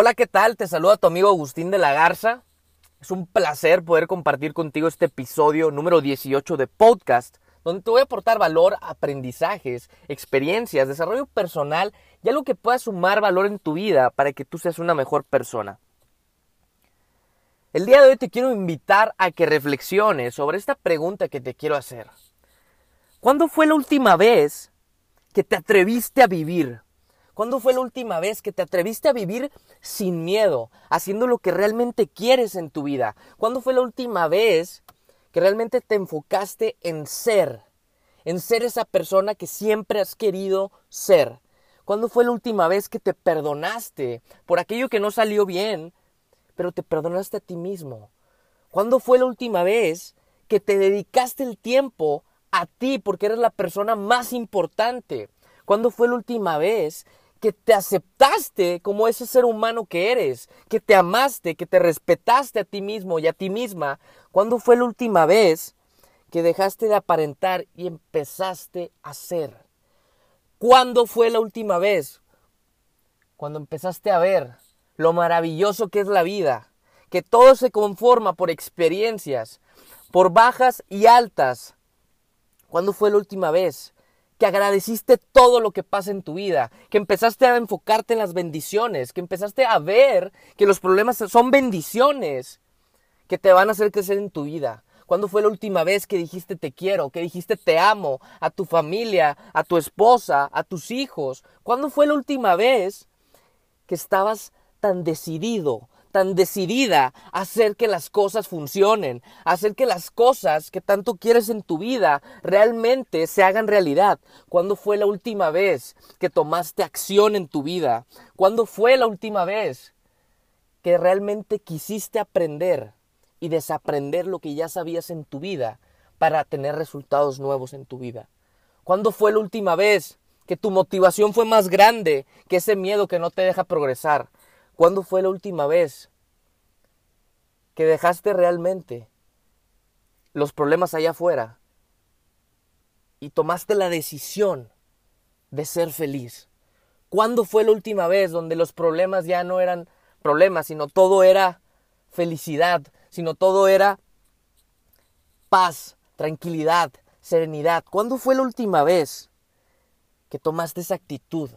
Hola, ¿qué tal? Te saluda tu amigo Agustín de la Garza. Es un placer poder compartir contigo este episodio número 18 de podcast, donde te voy a aportar valor, aprendizajes, experiencias, desarrollo personal y algo que pueda sumar valor en tu vida para que tú seas una mejor persona. El día de hoy te quiero invitar a que reflexiones sobre esta pregunta que te quiero hacer. ¿Cuándo fue la última vez que te atreviste a vivir? ¿Cuándo fue la última vez que te atreviste a vivir sin miedo, haciendo lo que realmente quieres en tu vida? ¿Cuándo fue la última vez que realmente te enfocaste en ser? En ser esa persona que siempre has querido ser. ¿Cuándo fue la última vez que te perdonaste por aquello que no salió bien, pero te perdonaste a ti mismo? ¿Cuándo fue la última vez que te dedicaste el tiempo a ti porque eres la persona más importante? ¿Cuándo fue la última vez que te aceptaste como ese ser humano que eres, que te amaste, que te respetaste a ti mismo y a ti misma. ¿Cuándo fue la última vez que dejaste de aparentar y empezaste a ser? ¿Cuándo fue la última vez? Cuando empezaste a ver lo maravilloso que es la vida, que todo se conforma por experiencias, por bajas y altas. ¿Cuándo fue la última vez que agradeciste todo lo que pasa en tu vida, que empezaste a enfocarte en las bendiciones, que empezaste a ver que los problemas son bendiciones que te van a hacer crecer en tu vida. ¿Cuándo fue la última vez que dijiste te quiero, que dijiste te amo a tu familia, a tu esposa, a tus hijos? ¿Cuándo fue la última vez que estabas tan decidido, tan decidida a hacer que las cosas funcionen, a hacer que las cosas que tanto quieres en tu vida realmente se hagan realidad. ¿Cuándo fue la última vez que tomaste acción en tu vida? ¿Cuándo fue la última vez que realmente quisiste aprender y desaprender lo que ya sabías en tu vida para tener resultados nuevos en tu vida? ¿Cuándo fue la última vez que tu motivación fue más grande que ese miedo que no te deja progresar? ¿Cuándo fue la última vez que dejaste realmente los problemas allá afuera y tomaste la decisión de ser feliz? ¿Cuándo fue la última vez donde los problemas ya no eran problemas, sino todo era felicidad, sino todo era paz, tranquilidad, serenidad? ¿Cuándo fue la última vez que tomaste esa actitud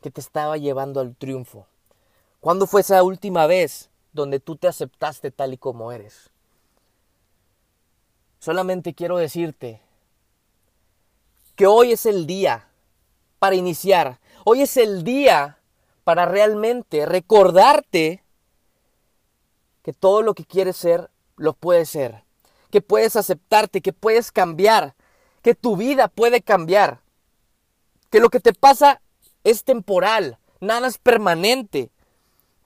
que te estaba llevando al triunfo? ¿Cuándo fue esa última vez donde tú te aceptaste tal y como eres? Solamente quiero decirte que hoy es el día para iniciar. Hoy es el día para realmente recordarte que todo lo que quieres ser, lo puedes ser. Que puedes aceptarte, que puedes cambiar, que tu vida puede cambiar. Que lo que te pasa es temporal, nada es permanente.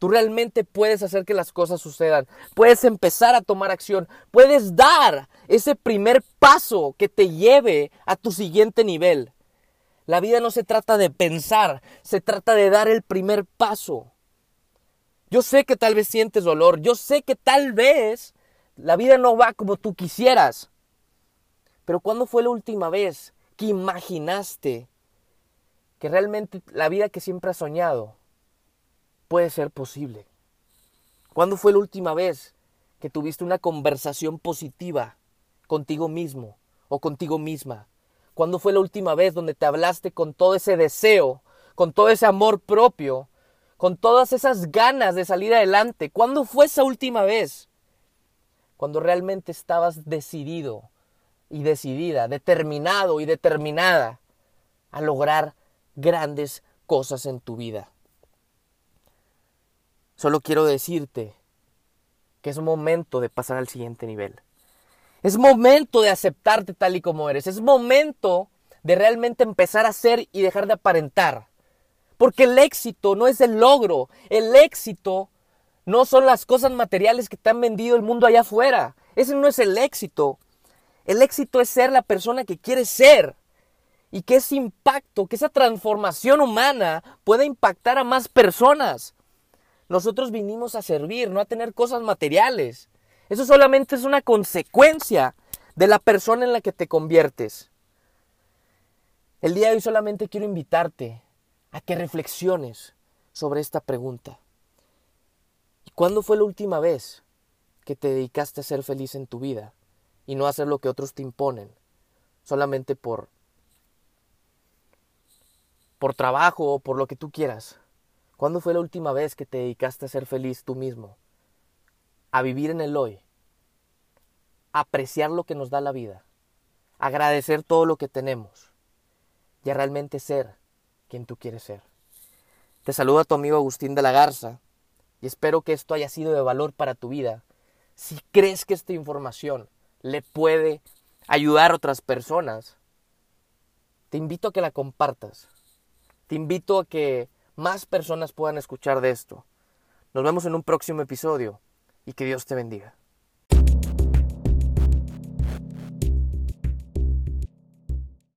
Tú realmente puedes hacer que las cosas sucedan. Puedes empezar a tomar acción. Puedes dar ese primer paso que te lleve a tu siguiente nivel. La vida no se trata de pensar, se trata de dar el primer paso. Yo sé que tal vez sientes dolor, yo sé que tal vez la vida no va como tú quisieras. Pero ¿cuándo fue la última vez que imaginaste que realmente la vida que siempre has soñado puede ser posible. ¿Cuándo fue la última vez que tuviste una conversación positiva contigo mismo o contigo misma? ¿Cuándo fue la última vez donde te hablaste con todo ese deseo, con todo ese amor propio, con todas esas ganas de salir adelante? ¿Cuándo fue esa última vez? Cuando realmente estabas decidido y decidida, determinado y determinada a lograr grandes cosas en tu vida. Solo quiero decirte que es momento de pasar al siguiente nivel. Es momento de aceptarte tal y como eres. Es momento de realmente empezar a ser y dejar de aparentar. Porque el éxito no es el logro. El éxito no son las cosas materiales que te han vendido el mundo allá afuera. Ese no es el éxito. El éxito es ser la persona que quieres ser. Y que ese impacto, que esa transformación humana pueda impactar a más personas. Nosotros vinimos a servir, no a tener cosas materiales. Eso solamente es una consecuencia de la persona en la que te conviertes. El día de hoy solamente quiero invitarte a que reflexiones sobre esta pregunta. ¿Cuándo fue la última vez que te dedicaste a ser feliz en tu vida y no a hacer lo que otros te imponen solamente por por trabajo o por lo que tú quieras? ¿Cuándo fue la última vez que te dedicaste a ser feliz tú mismo? A vivir en el hoy, a apreciar lo que nos da la vida, agradecer todo lo que tenemos y a realmente ser quien tú quieres ser. Te saluda tu amigo Agustín de la Garza y espero que esto haya sido de valor para tu vida. Si crees que esta información le puede ayudar a otras personas, te invito a que la compartas. Te invito a que más personas puedan escuchar de esto. Nos vemos en un próximo episodio y que Dios te bendiga.